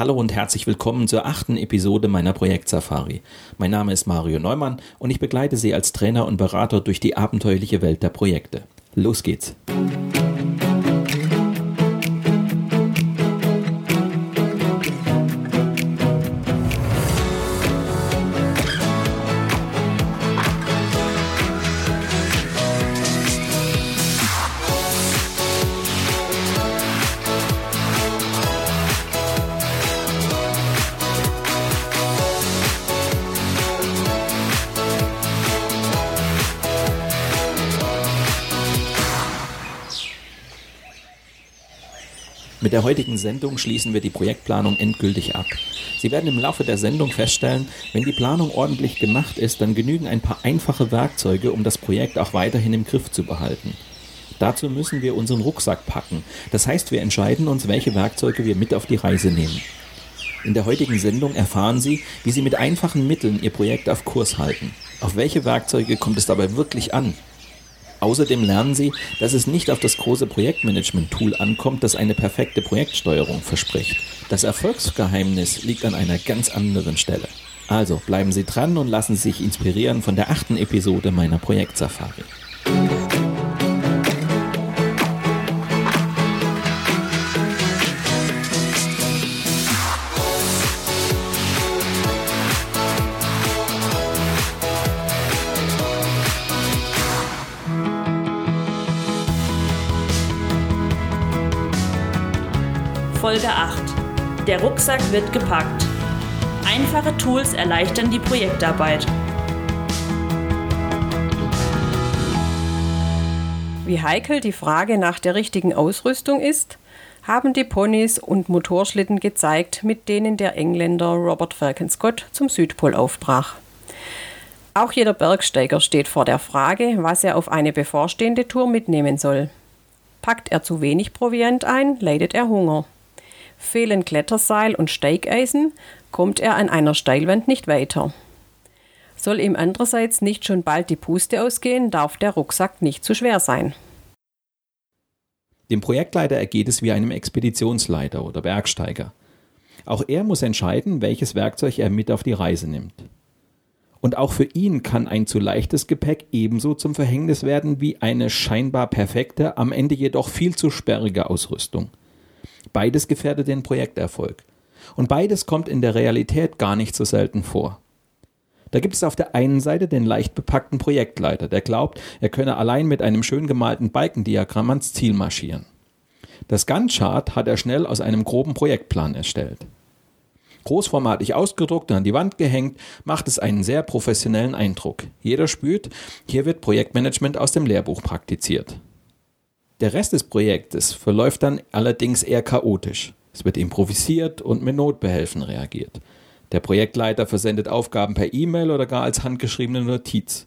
Hallo und herzlich willkommen zur achten Episode meiner Projektsafari. Mein Name ist Mario Neumann und ich begleite Sie als Trainer und Berater durch die abenteuerliche Welt der Projekte. Los geht's! Mit der heutigen Sendung schließen wir die Projektplanung endgültig ab. Sie werden im Laufe der Sendung feststellen, wenn die Planung ordentlich gemacht ist, dann genügen ein paar einfache Werkzeuge, um das Projekt auch weiterhin im Griff zu behalten. Dazu müssen wir unseren Rucksack packen. Das heißt, wir entscheiden uns, welche Werkzeuge wir mit auf die Reise nehmen. In der heutigen Sendung erfahren Sie, wie Sie mit einfachen Mitteln Ihr Projekt auf Kurs halten. Auf welche Werkzeuge kommt es dabei wirklich an? Außerdem lernen Sie, dass es nicht auf das große Projektmanagement-Tool ankommt, das eine perfekte Projektsteuerung verspricht. Das Erfolgsgeheimnis liegt an einer ganz anderen Stelle. Also bleiben Sie dran und lassen Sie sich inspirieren von der achten Episode meiner Projektsafari. Der Rucksack wird gepackt. Einfache Tools erleichtern die Projektarbeit. Wie heikel die Frage nach der richtigen Ausrüstung ist, haben die Ponys und Motorschlitten gezeigt, mit denen der Engländer Robert Falcon Scott zum Südpol aufbrach. Auch jeder Bergsteiger steht vor der Frage, was er auf eine bevorstehende Tour mitnehmen soll. Packt er zu wenig Proviant ein, leidet er Hunger. Fehlen Kletterseil und Steigeisen, kommt er an einer Steilwand nicht weiter. Soll ihm andererseits nicht schon bald die Puste ausgehen, darf der Rucksack nicht zu schwer sein. Dem Projektleiter ergeht es wie einem Expeditionsleiter oder Bergsteiger. Auch er muss entscheiden, welches Werkzeug er mit auf die Reise nimmt. Und auch für ihn kann ein zu leichtes Gepäck ebenso zum Verhängnis werden wie eine scheinbar perfekte, am Ende jedoch viel zu sperrige Ausrüstung. Beides gefährdet den Projekterfolg. Und beides kommt in der Realität gar nicht so selten vor. Da gibt es auf der einen Seite den leicht bepackten Projektleiter, der glaubt, er könne allein mit einem schön gemalten Balkendiagramm ans Ziel marschieren. Das Gantt-Chart hat er schnell aus einem groben Projektplan erstellt. Großformatig ausgedruckt und an die Wand gehängt, macht es einen sehr professionellen Eindruck. Jeder spürt, hier wird Projektmanagement aus dem Lehrbuch praktiziert. Der Rest des Projektes verläuft dann allerdings eher chaotisch. Es wird improvisiert und mit Notbehelfen reagiert. Der Projektleiter versendet Aufgaben per E-Mail oder gar als handgeschriebene Notiz.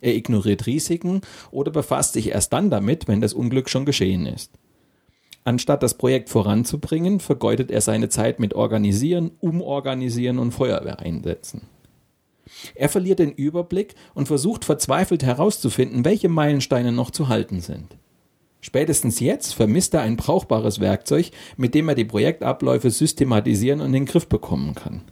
Er ignoriert Risiken oder befasst sich erst dann damit, wenn das Unglück schon geschehen ist. Anstatt das Projekt voranzubringen, vergeudet er seine Zeit mit Organisieren, Umorganisieren und Feuerwehr einsetzen. Er verliert den Überblick und versucht verzweifelt herauszufinden, welche Meilensteine noch zu halten sind. Spätestens jetzt vermisst er ein brauchbares Werkzeug, mit dem er die Projektabläufe systematisieren und in den Griff bekommen kann.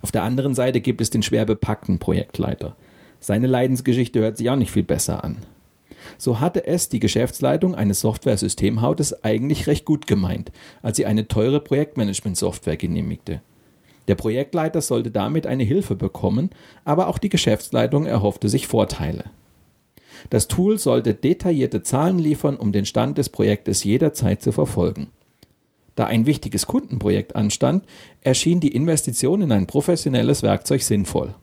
Auf der anderen Seite gibt es den schwer bepackten Projektleiter. Seine Leidensgeschichte hört sich auch nicht viel besser an. So hatte es die Geschäftsleitung eines Software-Systemhautes eigentlich recht gut gemeint, als sie eine teure Projektmanagement-Software genehmigte. Der Projektleiter sollte damit eine Hilfe bekommen, aber auch die Geschäftsleitung erhoffte sich Vorteile. Das Tool sollte detaillierte Zahlen liefern, um den Stand des Projektes jederzeit zu verfolgen. Da ein wichtiges Kundenprojekt anstand, erschien die Investition in ein professionelles Werkzeug sinnvoll.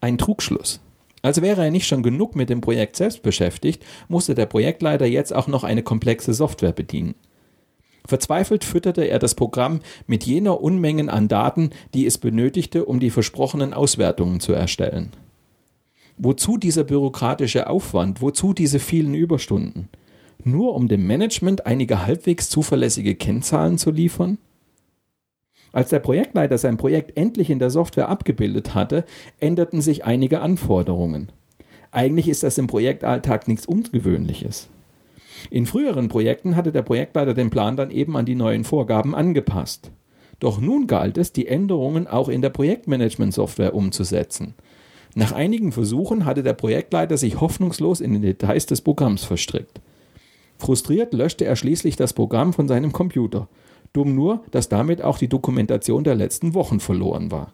Ein Trugschluss. Als wäre er nicht schon genug mit dem Projekt selbst beschäftigt, musste der Projektleiter jetzt auch noch eine komplexe Software bedienen. Verzweifelt fütterte er das Programm mit jener Unmengen an Daten, die es benötigte, um die versprochenen Auswertungen zu erstellen. Wozu dieser bürokratische Aufwand? Wozu diese vielen Überstunden? Nur um dem Management einige halbwegs zuverlässige Kennzahlen zu liefern? Als der Projektleiter sein Projekt endlich in der Software abgebildet hatte, änderten sich einige Anforderungen. Eigentlich ist das im Projektalltag nichts Ungewöhnliches. In früheren Projekten hatte der Projektleiter den Plan dann eben an die neuen Vorgaben angepasst. Doch nun galt es, die Änderungen auch in der Projektmanagement-Software umzusetzen. Nach einigen Versuchen hatte der Projektleiter sich hoffnungslos in den Details des Programms verstrickt. Frustriert löschte er schließlich das Programm von seinem Computer. Dumm nur, dass damit auch die Dokumentation der letzten Wochen verloren war.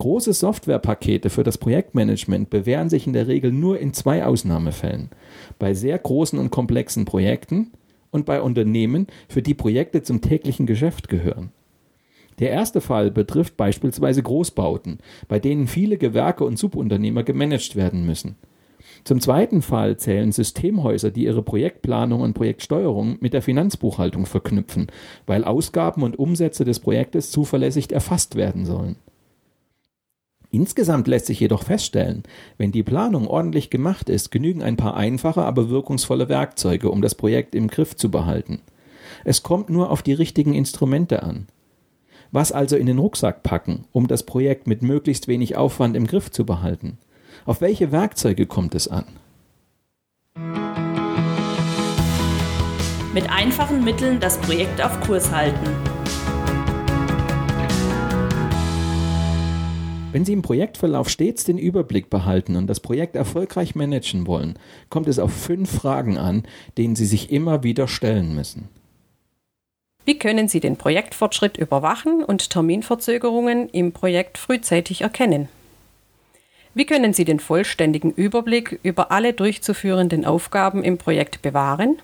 Große Softwarepakete für das Projektmanagement bewähren sich in der Regel nur in zwei Ausnahmefällen. Bei sehr großen und komplexen Projekten und bei Unternehmen, für die Projekte zum täglichen Geschäft gehören. Der erste Fall betrifft beispielsweise Großbauten, bei denen viele Gewerke und Subunternehmer gemanagt werden müssen. Zum zweiten Fall zählen Systemhäuser, die ihre Projektplanung und Projektsteuerung mit der Finanzbuchhaltung verknüpfen, weil Ausgaben und Umsätze des Projektes zuverlässig erfasst werden sollen. Insgesamt lässt sich jedoch feststellen, wenn die Planung ordentlich gemacht ist, genügen ein paar einfache, aber wirkungsvolle Werkzeuge, um das Projekt im Griff zu behalten. Es kommt nur auf die richtigen Instrumente an. Was also in den Rucksack packen, um das Projekt mit möglichst wenig Aufwand im Griff zu behalten? Auf welche Werkzeuge kommt es an? Mit einfachen Mitteln das Projekt auf Kurs halten. Wenn Sie im Projektverlauf stets den Überblick behalten und das Projekt erfolgreich managen wollen, kommt es auf fünf Fragen an, denen Sie sich immer wieder stellen müssen. Wie können Sie den Projektfortschritt überwachen und Terminverzögerungen im Projekt frühzeitig erkennen? Wie können Sie den vollständigen Überblick über alle durchzuführenden Aufgaben im Projekt bewahren?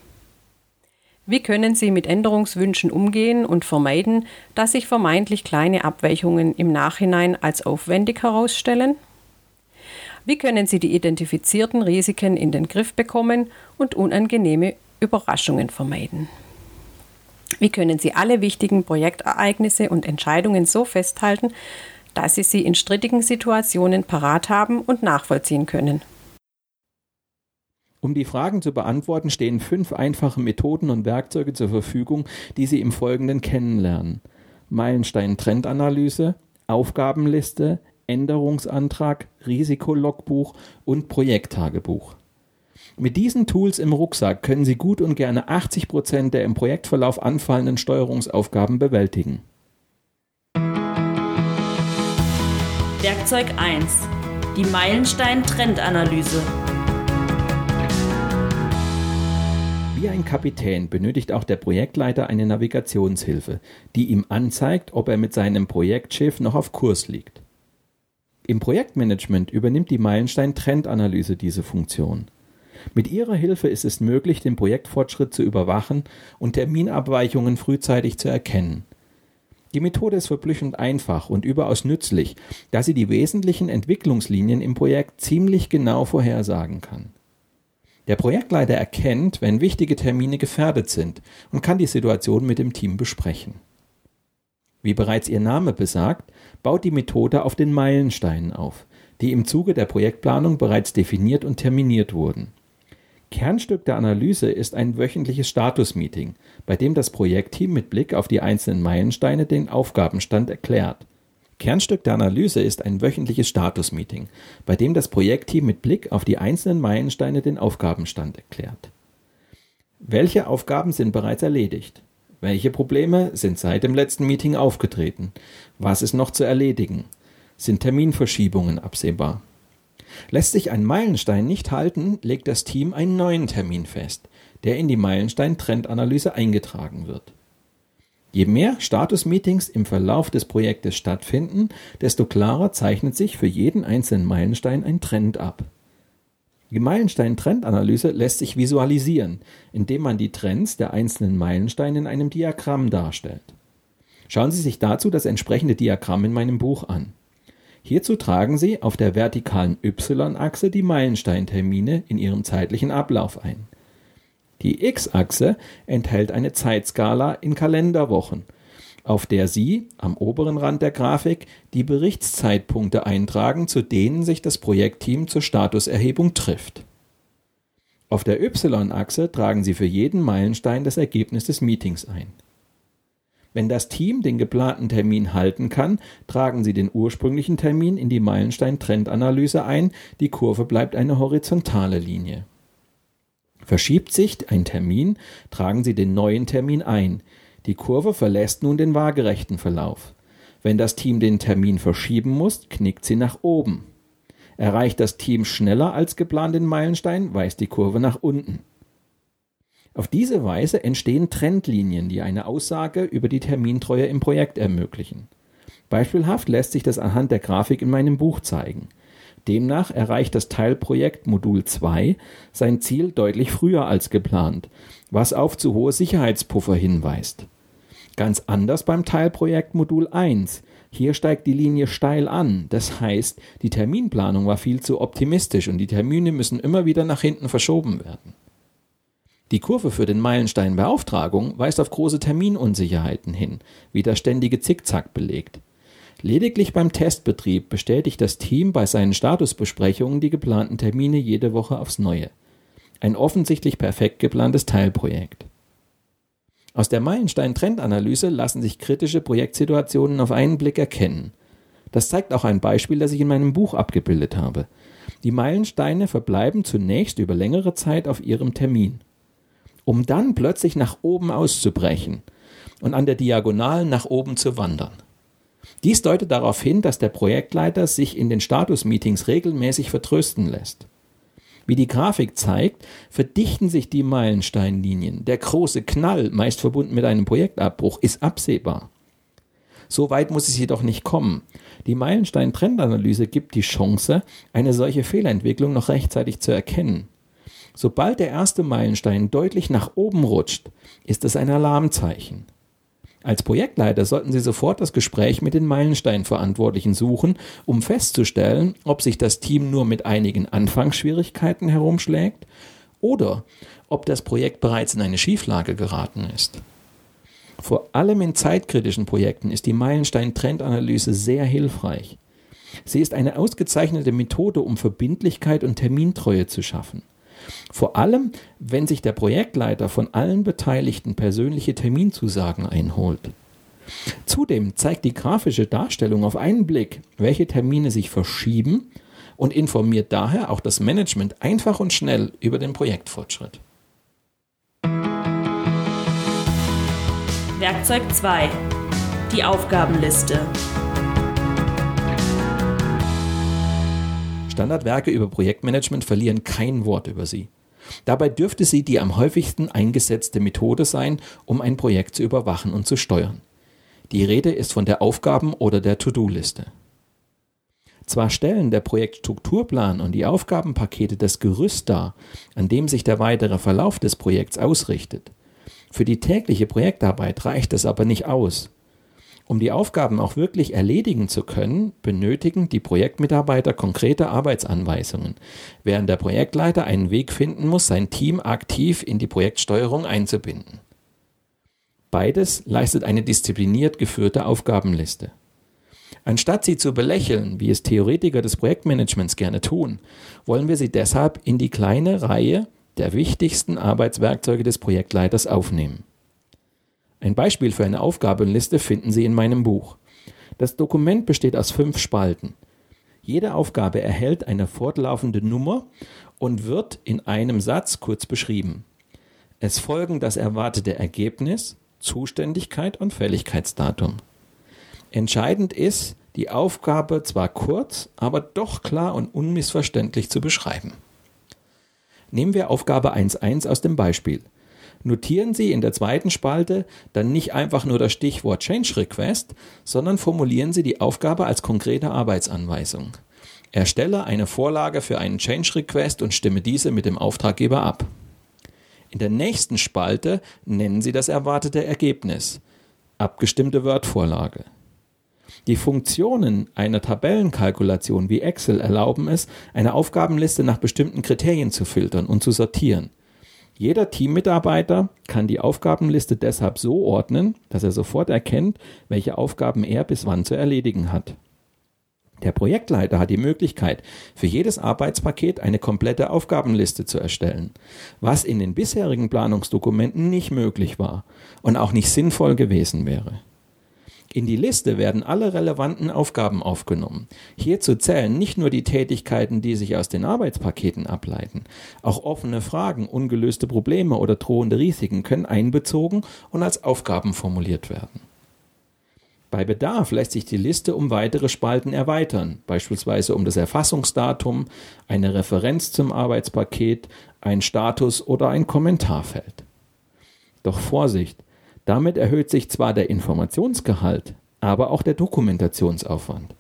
Wie können Sie mit Änderungswünschen umgehen und vermeiden, dass sich vermeintlich kleine Abweichungen im Nachhinein als aufwendig herausstellen? Wie können Sie die identifizierten Risiken in den Griff bekommen und unangenehme Überraschungen vermeiden? Wie können Sie alle wichtigen Projektereignisse und Entscheidungen so festhalten, dass Sie sie in strittigen Situationen parat haben und nachvollziehen können? Um die Fragen zu beantworten, stehen fünf einfache Methoden und Werkzeuge zur Verfügung, die Sie im Folgenden kennenlernen. Meilenstein-Trendanalyse, Aufgabenliste, Änderungsantrag, Risikologbuch und Projekttagebuch. Mit diesen Tools im Rucksack können Sie gut und gerne 80 Prozent der im Projektverlauf anfallenden Steuerungsaufgaben bewältigen. Werkzeug 1. Die Meilenstein-Trendanalyse. Wie ein Kapitän benötigt auch der Projektleiter eine Navigationshilfe, die ihm anzeigt, ob er mit seinem Projektschiff noch auf Kurs liegt. Im Projektmanagement übernimmt die Meilenstein-Trendanalyse diese Funktion. Mit ihrer Hilfe ist es möglich, den Projektfortschritt zu überwachen und Terminabweichungen frühzeitig zu erkennen. Die Methode ist verblüffend einfach und überaus nützlich, da sie die wesentlichen Entwicklungslinien im Projekt ziemlich genau vorhersagen kann. Der Projektleiter erkennt, wenn wichtige Termine gefährdet sind und kann die Situation mit dem Team besprechen. Wie bereits ihr Name besagt, baut die Methode auf den Meilensteinen auf, die im Zuge der Projektplanung bereits definiert und terminiert wurden. Kernstück der Analyse ist ein wöchentliches Statusmeeting, bei dem das Projektteam mit Blick auf die einzelnen Meilensteine den Aufgabenstand erklärt. Kernstück der Analyse ist ein wöchentliches Statusmeeting, bei dem das Projektteam mit Blick auf die einzelnen Meilensteine den Aufgabenstand erklärt. Welche Aufgaben sind bereits erledigt? Welche Probleme sind seit dem letzten Meeting aufgetreten? Was ist noch zu erledigen? Sind Terminverschiebungen absehbar? Lässt sich ein Meilenstein nicht halten, legt das Team einen neuen Termin fest, der in die Meilenstein-Trendanalyse eingetragen wird. Je mehr Status-Meetings im Verlauf des Projektes stattfinden, desto klarer zeichnet sich für jeden einzelnen Meilenstein ein Trend ab. Die Meilenstein-Trendanalyse lässt sich visualisieren, indem man die Trends der einzelnen Meilensteine in einem Diagramm darstellt. Schauen Sie sich dazu das entsprechende Diagramm in meinem Buch an. Hierzu tragen Sie auf der vertikalen Y-Achse die Meilensteintermine in ihrem zeitlichen Ablauf ein. Die X-Achse enthält eine Zeitskala in Kalenderwochen, auf der Sie am oberen Rand der Grafik die Berichtszeitpunkte eintragen, zu denen sich das Projektteam zur Statuserhebung trifft. Auf der Y-Achse tragen Sie für jeden Meilenstein das Ergebnis des Meetings ein. Wenn das Team den geplanten Termin halten kann, tragen Sie den ursprünglichen Termin in die Meilenstein-Trendanalyse ein, die Kurve bleibt eine horizontale Linie. Verschiebt sich ein Termin, tragen Sie den neuen Termin ein. Die Kurve verlässt nun den waagerechten Verlauf. Wenn das Team den Termin verschieben muss, knickt sie nach oben. Erreicht das Team schneller als geplant den Meilenstein, weist die Kurve nach unten. Auf diese Weise entstehen Trendlinien, die eine Aussage über die Termintreue im Projekt ermöglichen. Beispielhaft lässt sich das anhand der Grafik in meinem Buch zeigen. Demnach erreicht das Teilprojekt Modul 2 sein Ziel deutlich früher als geplant, was auf zu hohe Sicherheitspuffer hinweist. Ganz anders beim Teilprojekt Modul 1. Hier steigt die Linie steil an, das heißt, die Terminplanung war viel zu optimistisch und die Termine müssen immer wieder nach hinten verschoben werden. Die Kurve für den Meilenstein Beauftragung weist auf große Terminunsicherheiten hin, wie der ständige Zickzack belegt. Lediglich beim Testbetrieb bestätigt das Team bei seinen Statusbesprechungen die geplanten Termine jede Woche aufs Neue. Ein offensichtlich perfekt geplantes Teilprojekt. Aus der Meilenstein-Trendanalyse lassen sich kritische Projektsituationen auf einen Blick erkennen. Das zeigt auch ein Beispiel, das ich in meinem Buch abgebildet habe. Die Meilensteine verbleiben zunächst über längere Zeit auf ihrem Termin, um dann plötzlich nach oben auszubrechen und an der Diagonalen nach oben zu wandern. Dies deutet darauf hin, dass der Projektleiter sich in den Status-Meetings regelmäßig vertrösten lässt. Wie die Grafik zeigt, verdichten sich die Meilensteinlinien. Der große Knall, meist verbunden mit einem Projektabbruch, ist absehbar. So weit muss es jedoch nicht kommen. Die Meilenstein-Trendanalyse gibt die Chance, eine solche Fehlentwicklung noch rechtzeitig zu erkennen. Sobald der erste Meilenstein deutlich nach oben rutscht, ist es ein Alarmzeichen. Als Projektleiter sollten Sie sofort das Gespräch mit den Meilensteinverantwortlichen suchen, um festzustellen, ob sich das Team nur mit einigen Anfangsschwierigkeiten herumschlägt oder ob das Projekt bereits in eine Schieflage geraten ist. Vor allem in zeitkritischen Projekten ist die Meilenstein-Trendanalyse sehr hilfreich. Sie ist eine ausgezeichnete Methode, um Verbindlichkeit und Termintreue zu schaffen. Vor allem, wenn sich der Projektleiter von allen Beteiligten persönliche Terminzusagen einholt. Zudem zeigt die grafische Darstellung auf einen Blick, welche Termine sich verschieben und informiert daher auch das Management einfach und schnell über den Projektfortschritt. Werkzeug 2. Die Aufgabenliste. Standardwerke über Projektmanagement verlieren kein Wort über sie. Dabei dürfte sie die am häufigsten eingesetzte Methode sein, um ein Projekt zu überwachen und zu steuern. Die Rede ist von der Aufgaben- oder der To-Do-Liste. Zwar stellen der Projektstrukturplan und die Aufgabenpakete das Gerüst dar, an dem sich der weitere Verlauf des Projekts ausrichtet. Für die tägliche Projektarbeit reicht es aber nicht aus. Um die Aufgaben auch wirklich erledigen zu können, benötigen die Projektmitarbeiter konkrete Arbeitsanweisungen, während der Projektleiter einen Weg finden muss, sein Team aktiv in die Projektsteuerung einzubinden. Beides leistet eine diszipliniert geführte Aufgabenliste. Anstatt sie zu belächeln, wie es Theoretiker des Projektmanagements gerne tun, wollen wir sie deshalb in die kleine Reihe der wichtigsten Arbeitswerkzeuge des Projektleiters aufnehmen. Ein Beispiel für eine Aufgabenliste finden Sie in meinem Buch. Das Dokument besteht aus fünf Spalten. Jede Aufgabe erhält eine fortlaufende Nummer und wird in einem Satz kurz beschrieben. Es folgen das erwartete Ergebnis, Zuständigkeit und Fälligkeitsdatum. Entscheidend ist, die Aufgabe zwar kurz, aber doch klar und unmissverständlich zu beschreiben. Nehmen wir Aufgabe 1.1 aus dem Beispiel. Notieren Sie in der zweiten Spalte dann nicht einfach nur das Stichwort Change Request, sondern formulieren Sie die Aufgabe als konkrete Arbeitsanweisung. Erstelle eine Vorlage für einen Change Request und stimme diese mit dem Auftraggeber ab. In der nächsten Spalte nennen Sie das erwartete Ergebnis. Abgestimmte Word-Vorlage. Die Funktionen einer Tabellenkalkulation wie Excel erlauben es, eine Aufgabenliste nach bestimmten Kriterien zu filtern und zu sortieren. Jeder Teammitarbeiter kann die Aufgabenliste deshalb so ordnen, dass er sofort erkennt, welche Aufgaben er bis wann zu erledigen hat. Der Projektleiter hat die Möglichkeit, für jedes Arbeitspaket eine komplette Aufgabenliste zu erstellen, was in den bisherigen Planungsdokumenten nicht möglich war und auch nicht sinnvoll gewesen wäre. In die Liste werden alle relevanten Aufgaben aufgenommen. Hierzu zählen nicht nur die Tätigkeiten, die sich aus den Arbeitspaketen ableiten. Auch offene Fragen, ungelöste Probleme oder drohende Risiken können einbezogen und als Aufgaben formuliert werden. Bei Bedarf lässt sich die Liste um weitere Spalten erweitern, beispielsweise um das Erfassungsdatum, eine Referenz zum Arbeitspaket, ein Status oder ein Kommentarfeld. Doch Vorsicht, damit erhöht sich zwar der Informationsgehalt, aber auch der Dokumentationsaufwand.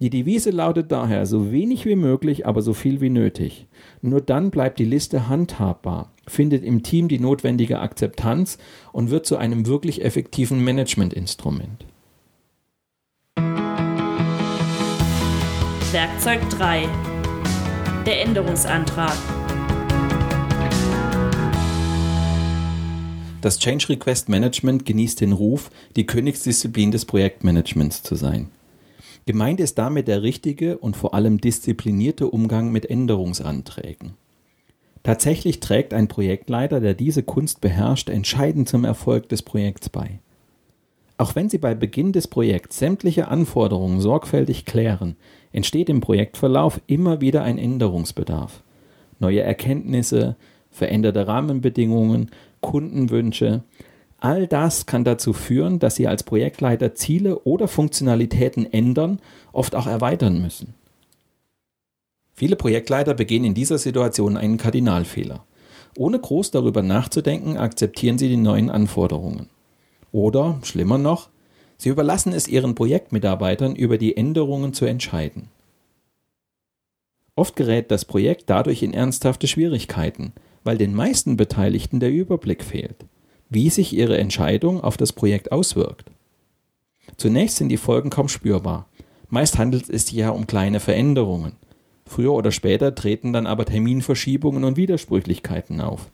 Die Devise lautet daher so wenig wie möglich, aber so viel wie nötig. Nur dann bleibt die Liste handhabbar, findet im Team die notwendige Akzeptanz und wird zu einem wirklich effektiven Managementinstrument. Werkzeug 3. Der Änderungsantrag. Das Change Request Management genießt den Ruf, die Königsdisziplin des Projektmanagements zu sein. Gemeint ist damit der richtige und vor allem disziplinierte Umgang mit Änderungsanträgen. Tatsächlich trägt ein Projektleiter, der diese Kunst beherrscht, entscheidend zum Erfolg des Projekts bei. Auch wenn Sie bei Beginn des Projekts sämtliche Anforderungen sorgfältig klären, entsteht im Projektverlauf immer wieder ein Änderungsbedarf. Neue Erkenntnisse, veränderte Rahmenbedingungen, Kundenwünsche. All das kann dazu führen, dass Sie als Projektleiter Ziele oder Funktionalitäten ändern, oft auch erweitern müssen. Viele Projektleiter begehen in dieser Situation einen Kardinalfehler. Ohne groß darüber nachzudenken, akzeptieren sie die neuen Anforderungen. Oder, schlimmer noch, sie überlassen es ihren Projektmitarbeitern, über die Änderungen zu entscheiden. Oft gerät das Projekt dadurch in ernsthafte Schwierigkeiten, weil den meisten Beteiligten der Überblick fehlt, wie sich ihre Entscheidung auf das Projekt auswirkt. Zunächst sind die Folgen kaum spürbar. Meist handelt es sich ja um kleine Veränderungen. Früher oder später treten dann aber Terminverschiebungen und Widersprüchlichkeiten auf.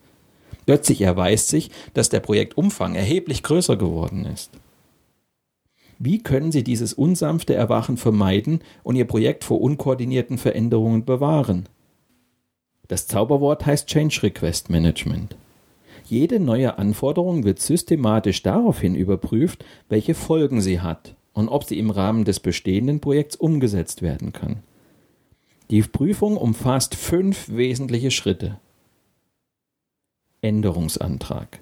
Plötzlich erweist sich, dass der Projektumfang erheblich größer geworden ist. Wie können Sie dieses unsanfte Erwachen vermeiden und Ihr Projekt vor unkoordinierten Veränderungen bewahren? Das Zauberwort heißt Change Request Management. Jede neue Anforderung wird systematisch daraufhin überprüft, welche Folgen sie hat und ob sie im Rahmen des bestehenden Projekts umgesetzt werden kann. Die Prüfung umfasst fünf wesentliche Schritte. Änderungsantrag.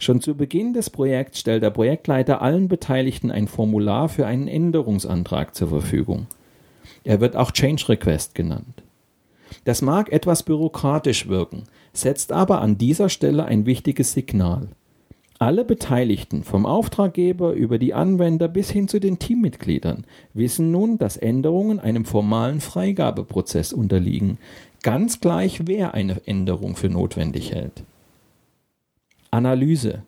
Schon zu Beginn des Projekts stellt der Projektleiter allen Beteiligten ein Formular für einen Änderungsantrag zur Verfügung. Er wird auch Change Request genannt. Das mag etwas bürokratisch wirken, setzt aber an dieser Stelle ein wichtiges Signal. Alle Beteiligten, vom Auftraggeber über die Anwender bis hin zu den Teammitgliedern, wissen nun, dass Änderungen einem formalen Freigabeprozess unterliegen, ganz gleich wer eine Änderung für notwendig hält. Analyse.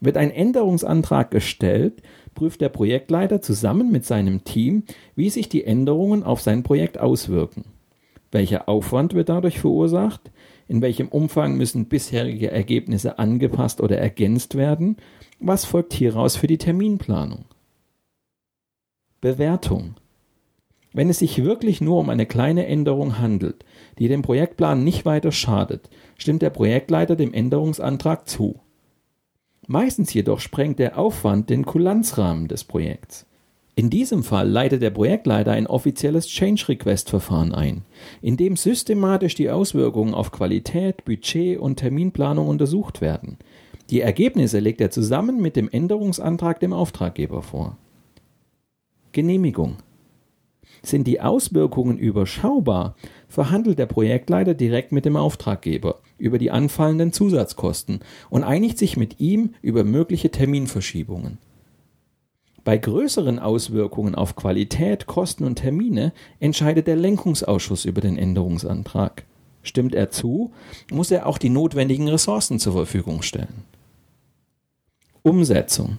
Wird ein Änderungsantrag gestellt, prüft der Projektleiter zusammen mit seinem Team, wie sich die Änderungen auf sein Projekt auswirken. Welcher Aufwand wird dadurch verursacht? In welchem Umfang müssen bisherige Ergebnisse angepasst oder ergänzt werden? Was folgt hieraus für die Terminplanung? Bewertung. Wenn es sich wirklich nur um eine kleine Änderung handelt, die dem Projektplan nicht weiter schadet, stimmt der Projektleiter dem Änderungsantrag zu. Meistens jedoch sprengt der Aufwand den Kulanzrahmen des Projekts. In diesem Fall leitet der Projektleiter ein offizielles Change Request Verfahren ein, in dem systematisch die Auswirkungen auf Qualität, Budget und Terminplanung untersucht werden. Die Ergebnisse legt er zusammen mit dem Änderungsantrag dem Auftraggeber vor. Genehmigung. Sind die Auswirkungen überschaubar, verhandelt der Projektleiter direkt mit dem Auftraggeber über die anfallenden Zusatzkosten und einigt sich mit ihm über mögliche Terminverschiebungen. Bei größeren Auswirkungen auf Qualität, Kosten und Termine entscheidet der Lenkungsausschuss über den Änderungsantrag. Stimmt er zu, muss er auch die notwendigen Ressourcen zur Verfügung stellen. Umsetzung.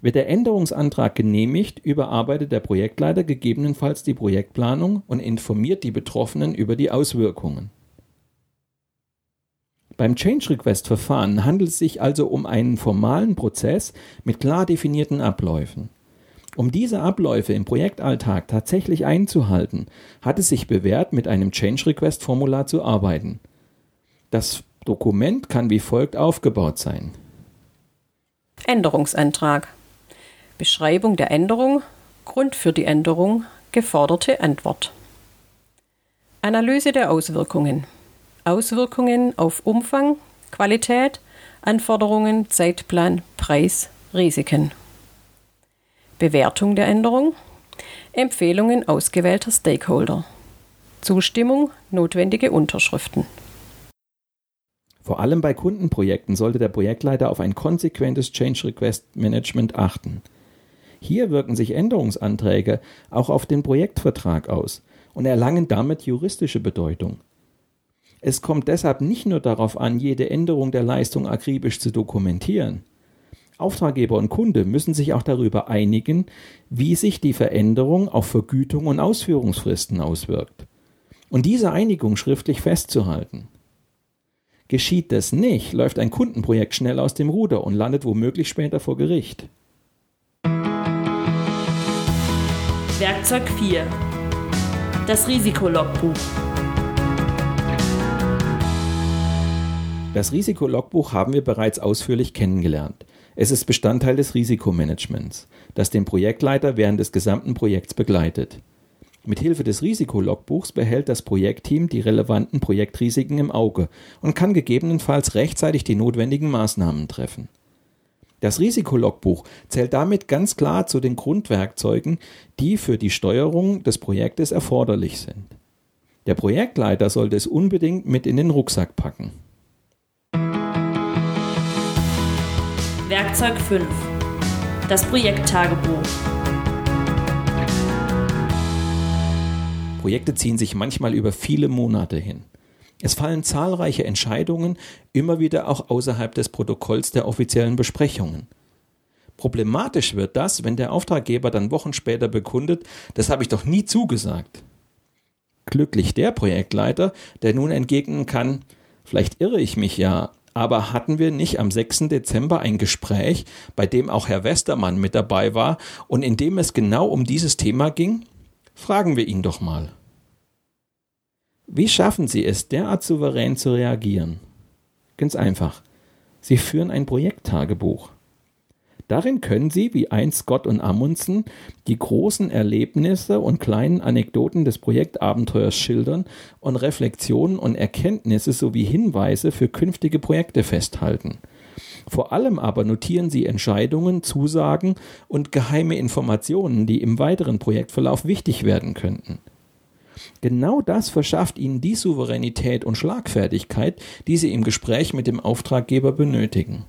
Wird der Änderungsantrag genehmigt, überarbeitet der Projektleiter gegebenenfalls die Projektplanung und informiert die Betroffenen über die Auswirkungen. Beim Change Request Verfahren handelt es sich also um einen formalen Prozess mit klar definierten Abläufen. Um diese Abläufe im Projektalltag tatsächlich einzuhalten, hat es sich bewährt, mit einem Change Request Formular zu arbeiten. Das Dokument kann wie folgt aufgebaut sein. Änderungsantrag. Beschreibung der Änderung, Grund für die Änderung, geforderte Antwort. Analyse der Auswirkungen. Auswirkungen auf Umfang, Qualität, Anforderungen, Zeitplan, Preis, Risiken. Bewertung der Änderung. Empfehlungen ausgewählter Stakeholder. Zustimmung, notwendige Unterschriften. Vor allem bei Kundenprojekten sollte der Projektleiter auf ein konsequentes Change Request Management achten. Hier wirken sich Änderungsanträge auch auf den Projektvertrag aus und erlangen damit juristische Bedeutung. Es kommt deshalb nicht nur darauf an, jede Änderung der Leistung akribisch zu dokumentieren. Auftraggeber und Kunde müssen sich auch darüber einigen, wie sich die Veränderung auf Vergütung und Ausführungsfristen auswirkt. Und diese Einigung schriftlich festzuhalten. Geschieht das nicht, läuft ein Kundenprojekt schnell aus dem Ruder und landet womöglich später vor Gericht. Werkzeug 4. Das Risikologbuch. Das Risikologbuch haben wir bereits ausführlich kennengelernt. Es ist Bestandteil des Risikomanagements, das den Projektleiter während des gesamten Projekts begleitet. Mit Hilfe des Risikologbuchs behält das Projektteam die relevanten Projektrisiken im Auge und kann gegebenenfalls rechtzeitig die notwendigen Maßnahmen treffen. Das Risikologbuch zählt damit ganz klar zu den Grundwerkzeugen, die für die Steuerung des Projektes erforderlich sind. Der Projektleiter sollte es unbedingt mit in den Rucksack packen. Werkzeug 5. Das Projekttagebuch. Projekte ziehen sich manchmal über viele Monate hin. Es fallen zahlreiche Entscheidungen, immer wieder auch außerhalb des Protokolls der offiziellen Besprechungen. Problematisch wird das, wenn der Auftraggeber dann Wochen später bekundet, das habe ich doch nie zugesagt. Glücklich der Projektleiter, der nun entgegnen kann, vielleicht irre ich mich ja, aber hatten wir nicht am 6. Dezember ein Gespräch, bei dem auch Herr Westermann mit dabei war und in dem es genau um dieses Thema ging? Fragen wir ihn doch mal. Wie schaffen Sie es, derart souverän zu reagieren? Ganz einfach. Sie führen ein Projekttagebuch. Darin können Sie, wie einst Scott und Amundsen, die großen Erlebnisse und kleinen Anekdoten des Projektabenteuers schildern und Reflexionen und Erkenntnisse sowie Hinweise für künftige Projekte festhalten. Vor allem aber notieren Sie Entscheidungen, Zusagen und geheime Informationen, die im weiteren Projektverlauf wichtig werden könnten. Genau das verschafft Ihnen die Souveränität und Schlagfertigkeit, die Sie im Gespräch mit dem Auftraggeber benötigen.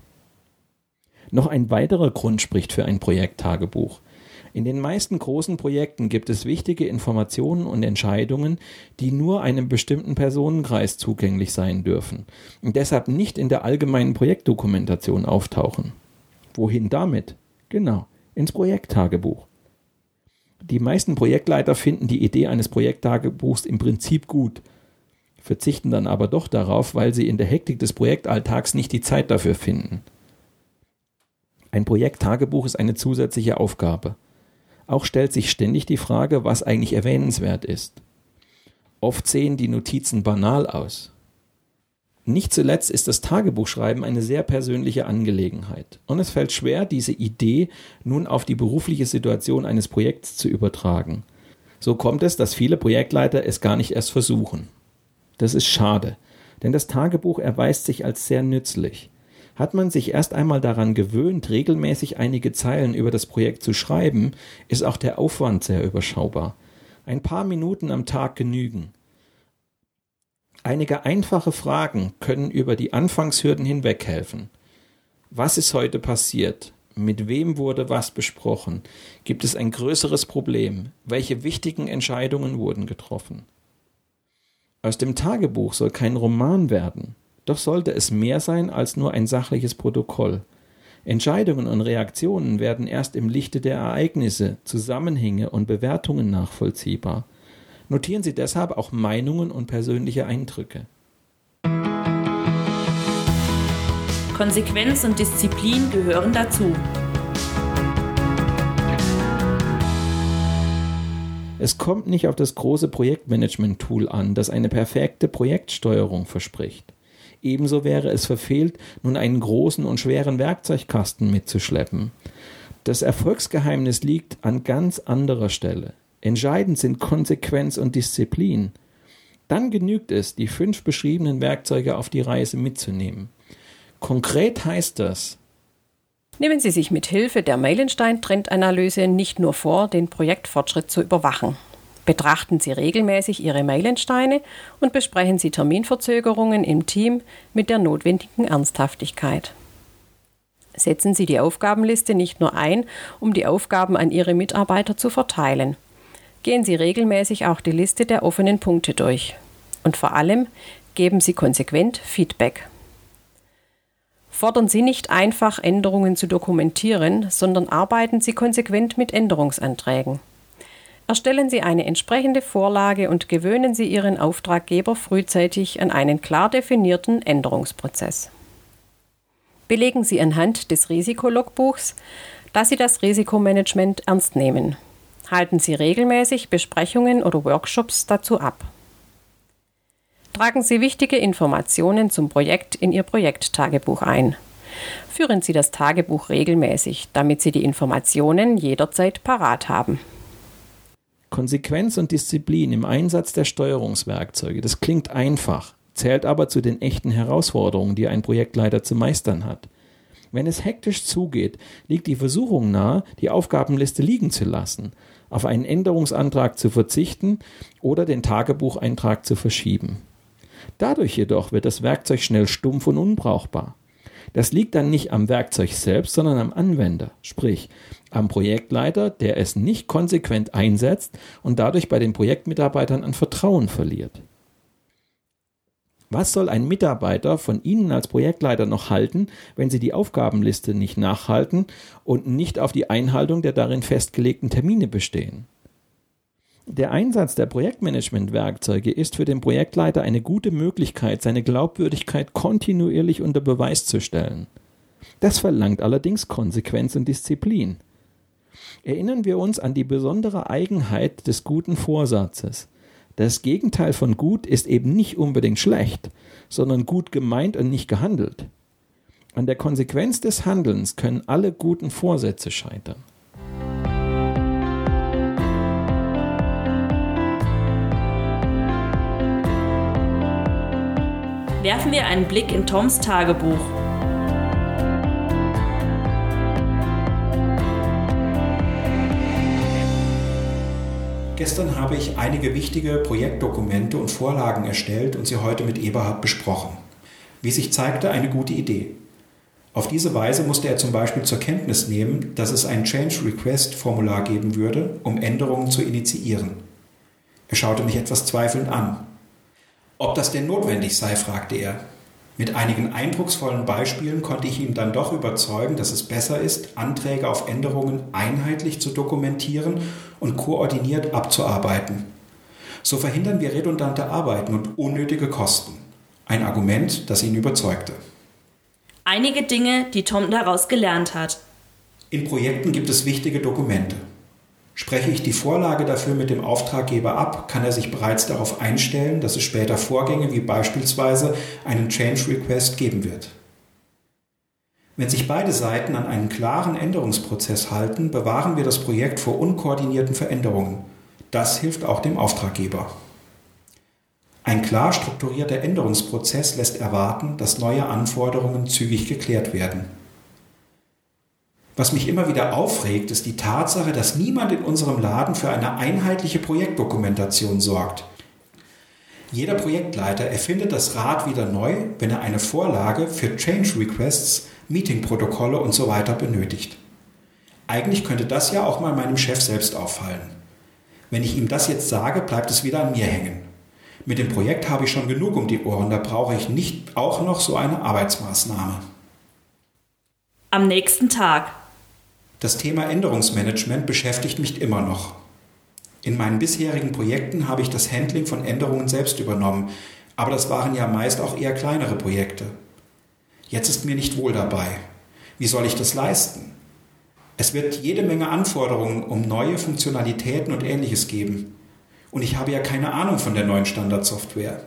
Noch ein weiterer Grund spricht für ein Projekttagebuch. In den meisten großen Projekten gibt es wichtige Informationen und Entscheidungen, die nur einem bestimmten Personenkreis zugänglich sein dürfen und deshalb nicht in der allgemeinen Projektdokumentation auftauchen. Wohin damit? Genau, ins Projekttagebuch. Die meisten Projektleiter finden die Idee eines Projekttagebuchs im Prinzip gut, verzichten dann aber doch darauf, weil sie in der Hektik des Projektalltags nicht die Zeit dafür finden. Ein Projekttagebuch ist eine zusätzliche Aufgabe. Auch stellt sich ständig die Frage, was eigentlich erwähnenswert ist. Oft sehen die Notizen banal aus. Nicht zuletzt ist das Tagebuchschreiben eine sehr persönliche Angelegenheit. Und es fällt schwer, diese Idee nun auf die berufliche Situation eines Projekts zu übertragen. So kommt es, dass viele Projektleiter es gar nicht erst versuchen. Das ist schade, denn das Tagebuch erweist sich als sehr nützlich. Hat man sich erst einmal daran gewöhnt, regelmäßig einige Zeilen über das Projekt zu schreiben, ist auch der Aufwand sehr überschaubar. Ein paar Minuten am Tag genügen. Einige einfache Fragen können über die Anfangshürden hinweg helfen. Was ist heute passiert? Mit wem wurde was besprochen? Gibt es ein größeres Problem? Welche wichtigen Entscheidungen wurden getroffen? Aus dem Tagebuch soll kein Roman werden, doch sollte es mehr sein als nur ein sachliches Protokoll. Entscheidungen und Reaktionen werden erst im Lichte der Ereignisse, Zusammenhänge und Bewertungen nachvollziehbar. Notieren Sie deshalb auch Meinungen und persönliche Eindrücke. Konsequenz und Disziplin gehören dazu. Es kommt nicht auf das große Projektmanagement-Tool an, das eine perfekte Projektsteuerung verspricht. Ebenso wäre es verfehlt, nun einen großen und schweren Werkzeugkasten mitzuschleppen. Das Erfolgsgeheimnis liegt an ganz anderer Stelle. Entscheidend sind Konsequenz und Disziplin. Dann genügt es, die fünf beschriebenen Werkzeuge auf die Reise mitzunehmen. Konkret heißt das, Nehmen Sie sich mit Hilfe der Meilenstein-Trendanalyse nicht nur vor, den Projektfortschritt zu überwachen. Betrachten Sie regelmäßig Ihre Meilensteine und besprechen Sie Terminverzögerungen im Team mit der notwendigen Ernsthaftigkeit. Setzen Sie die Aufgabenliste nicht nur ein, um die Aufgaben an Ihre Mitarbeiter zu verteilen. Gehen Sie regelmäßig auch die Liste der offenen Punkte durch. Und vor allem geben Sie konsequent Feedback. Fordern Sie nicht einfach, Änderungen zu dokumentieren, sondern arbeiten Sie konsequent mit Änderungsanträgen. Erstellen Sie eine entsprechende Vorlage und gewöhnen Sie Ihren Auftraggeber frühzeitig an einen klar definierten Änderungsprozess. Belegen Sie anhand des Risikologbuchs, dass Sie das Risikomanagement ernst nehmen. Halten Sie regelmäßig Besprechungen oder Workshops dazu ab. Tragen Sie wichtige Informationen zum Projekt in Ihr Projekttagebuch ein. Führen Sie das Tagebuch regelmäßig, damit Sie die Informationen jederzeit parat haben. Konsequenz und Disziplin im Einsatz der Steuerungswerkzeuge, das klingt einfach, zählt aber zu den echten Herausforderungen, die ein Projektleiter zu meistern hat. Wenn es hektisch zugeht, liegt die Versuchung nahe, die Aufgabenliste liegen zu lassen, auf einen Änderungsantrag zu verzichten oder den Tagebucheintrag zu verschieben. Dadurch jedoch wird das Werkzeug schnell stumpf und unbrauchbar. Das liegt dann nicht am Werkzeug selbst, sondern am Anwender, sprich am Projektleiter, der es nicht konsequent einsetzt und dadurch bei den Projektmitarbeitern an Vertrauen verliert. Was soll ein Mitarbeiter von Ihnen als Projektleiter noch halten, wenn Sie die Aufgabenliste nicht nachhalten und nicht auf die Einhaltung der darin festgelegten Termine bestehen? Der Einsatz der Projektmanagement-Werkzeuge ist für den Projektleiter eine gute Möglichkeit, seine Glaubwürdigkeit kontinuierlich unter Beweis zu stellen. Das verlangt allerdings Konsequenz und Disziplin. Erinnern wir uns an die besondere Eigenheit des guten Vorsatzes. Das Gegenteil von gut ist eben nicht unbedingt schlecht, sondern gut gemeint und nicht gehandelt. An der Konsequenz des Handelns können alle guten Vorsätze scheitern. Werfen wir einen Blick in Toms Tagebuch. Gestern habe ich einige wichtige Projektdokumente und Vorlagen erstellt und sie heute mit Eberhard besprochen. Wie sich zeigte, eine gute Idee. Auf diese Weise musste er zum Beispiel zur Kenntnis nehmen, dass es ein Change Request Formular geben würde, um Änderungen zu initiieren. Er schaute mich etwas zweifelnd an. Ob das denn notwendig sei, fragte er. Mit einigen eindrucksvollen Beispielen konnte ich ihn dann doch überzeugen, dass es besser ist, Anträge auf Änderungen einheitlich zu dokumentieren und koordiniert abzuarbeiten. So verhindern wir redundante Arbeiten und unnötige Kosten. Ein Argument, das ihn überzeugte. Einige Dinge, die Tom daraus gelernt hat. In Projekten gibt es wichtige Dokumente. Spreche ich die Vorlage dafür mit dem Auftraggeber ab, kann er sich bereits darauf einstellen, dass es später Vorgänge wie beispielsweise einen Change Request geben wird. Wenn sich beide Seiten an einen klaren Änderungsprozess halten, bewahren wir das Projekt vor unkoordinierten Veränderungen. Das hilft auch dem Auftraggeber. Ein klar strukturierter Änderungsprozess lässt erwarten, dass neue Anforderungen zügig geklärt werden. Was mich immer wieder aufregt, ist die Tatsache, dass niemand in unserem Laden für eine einheitliche Projektdokumentation sorgt. Jeder Projektleiter erfindet das Rad wieder neu, wenn er eine Vorlage für Change Requests, Meetingprotokolle und so weiter benötigt. Eigentlich könnte das ja auch mal meinem Chef selbst auffallen. Wenn ich ihm das jetzt sage, bleibt es wieder an mir hängen. Mit dem Projekt habe ich schon genug um die Ohren, da brauche ich nicht auch noch so eine Arbeitsmaßnahme. Am nächsten Tag. Das Thema Änderungsmanagement beschäftigt mich immer noch. In meinen bisherigen Projekten habe ich das Handling von Änderungen selbst übernommen, aber das waren ja meist auch eher kleinere Projekte. Jetzt ist mir nicht wohl dabei. Wie soll ich das leisten? Es wird jede Menge Anforderungen um neue Funktionalitäten und ähnliches geben. Und ich habe ja keine Ahnung von der neuen Standardsoftware.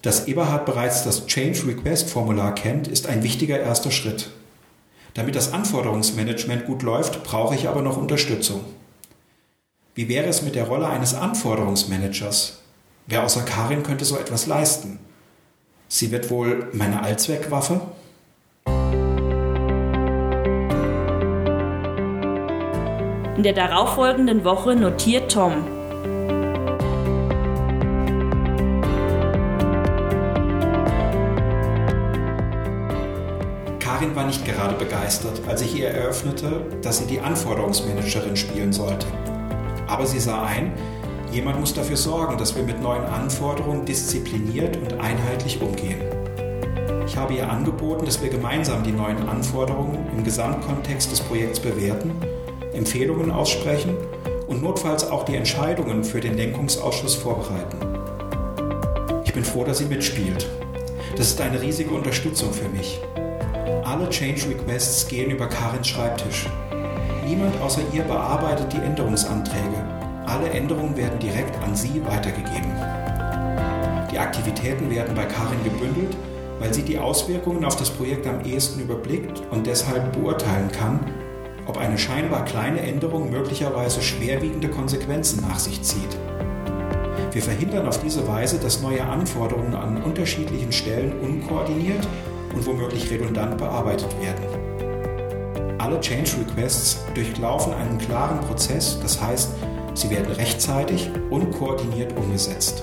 Dass Eberhard bereits das Change Request Formular kennt, ist ein wichtiger erster Schritt. Damit das Anforderungsmanagement gut läuft, brauche ich aber noch Unterstützung. Wie wäre es mit der Rolle eines Anforderungsmanagers? Wer außer Karin könnte so etwas leisten? Sie wird wohl meine Allzweckwaffe? In der darauffolgenden Woche notiert Tom. Karin war nicht gerade begeistert, als ich ihr eröffnete, dass sie die Anforderungsmanagerin spielen sollte. Aber sie sah ein, jemand muss dafür sorgen, dass wir mit neuen Anforderungen diszipliniert und einheitlich umgehen. Ich habe ihr angeboten, dass wir gemeinsam die neuen Anforderungen im Gesamtkontext des Projekts bewerten Empfehlungen aussprechen und notfalls auch die Entscheidungen für den Lenkungsausschuss vorbereiten. Ich bin froh, dass sie mitspielt. Das ist eine riesige Unterstützung für mich. Alle Change Requests gehen über Karins Schreibtisch. Niemand außer ihr bearbeitet die Änderungsanträge. Alle Änderungen werden direkt an sie weitergegeben. Die Aktivitäten werden bei Karin gebündelt, weil sie die Auswirkungen auf das Projekt am ehesten überblickt und deshalb beurteilen kann, ob eine scheinbar kleine Änderung möglicherweise schwerwiegende Konsequenzen nach sich zieht. Wir verhindern auf diese Weise, dass neue Anforderungen an unterschiedlichen Stellen unkoordiniert und womöglich redundant bearbeitet werden. Alle Change Requests durchlaufen einen klaren Prozess, das heißt, sie werden rechtzeitig und koordiniert umgesetzt.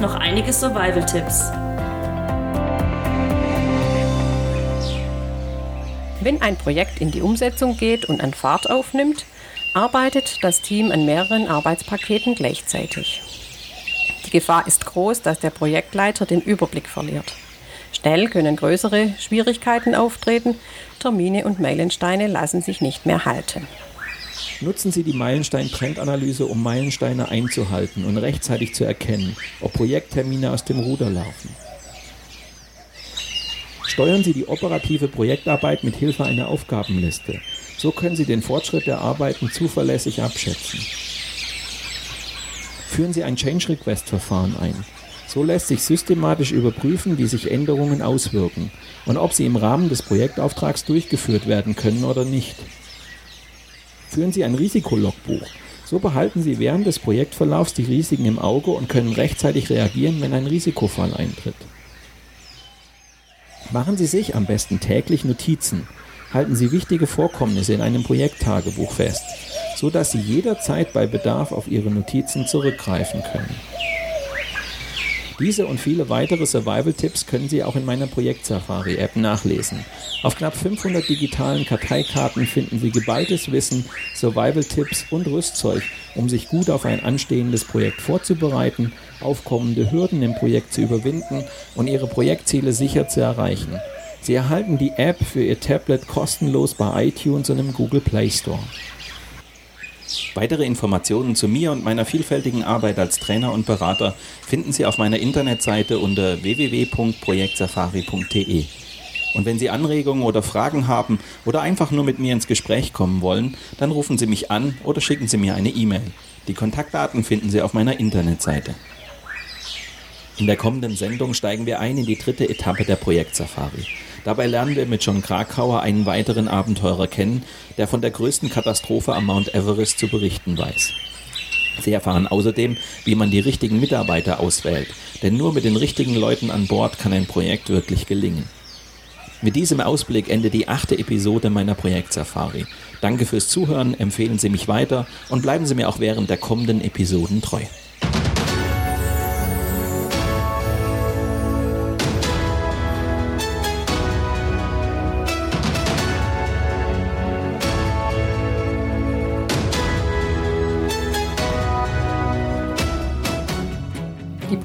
Noch einige Survival-Tipps. Wenn ein Projekt in die Umsetzung geht und an Fahrt aufnimmt, arbeitet das Team an mehreren Arbeitspaketen gleichzeitig. Die Gefahr ist groß, dass der Projektleiter den Überblick verliert. Schnell können größere Schwierigkeiten auftreten, Termine und Meilensteine lassen sich nicht mehr halten. Nutzen Sie die Meilenstein-Trendanalyse, um Meilensteine einzuhalten und rechtzeitig zu erkennen, ob Projekttermine aus dem Ruder laufen. Steuern Sie die operative Projektarbeit mit Hilfe einer Aufgabenliste. So können Sie den Fortschritt der Arbeiten zuverlässig abschätzen. Führen Sie ein Change Request Verfahren ein. So lässt sich systematisch überprüfen, wie sich Änderungen auswirken und ob sie im Rahmen des Projektauftrags durchgeführt werden können oder nicht. Führen Sie ein Risikologbuch. So behalten Sie während des Projektverlaufs die Risiken im Auge und können rechtzeitig reagieren, wenn ein Risikofall eintritt. Machen Sie sich am besten täglich Notizen. Halten Sie wichtige Vorkommnisse in einem Projekttagebuch fest, so dass Sie jederzeit bei Bedarf auf Ihre Notizen zurückgreifen können. Diese und viele weitere Survival-Tipps können Sie auch in meiner Projekt-Safari-App nachlesen. Auf knapp 500 digitalen Karteikarten finden Sie geballtes Wissen, Survival-Tipps und Rüstzeug, um sich gut auf ein anstehendes Projekt vorzubereiten, aufkommende Hürden im Projekt zu überwinden und Ihre Projektziele sicher zu erreichen. Sie erhalten die App für Ihr Tablet kostenlos bei iTunes und im Google Play Store. Weitere Informationen zu mir und meiner vielfältigen Arbeit als Trainer und Berater finden Sie auf meiner Internetseite unter www.projektsafari.de. Und wenn Sie Anregungen oder Fragen haben oder einfach nur mit mir ins Gespräch kommen wollen, dann rufen Sie mich an oder schicken Sie mir eine E-Mail. Die Kontaktdaten finden Sie auf meiner Internetseite. In der kommenden Sendung steigen wir ein in die dritte Etappe der Projektsafari. Dabei lernen wir mit John Krakauer einen weiteren Abenteurer kennen, der von der größten Katastrophe am Mount Everest zu berichten weiß. Sie erfahren außerdem, wie man die richtigen Mitarbeiter auswählt, denn nur mit den richtigen Leuten an Bord kann ein Projekt wirklich gelingen. Mit diesem Ausblick endet die achte Episode meiner Projektsafari. Danke fürs Zuhören, empfehlen Sie mich weiter und bleiben Sie mir auch während der kommenden Episoden treu.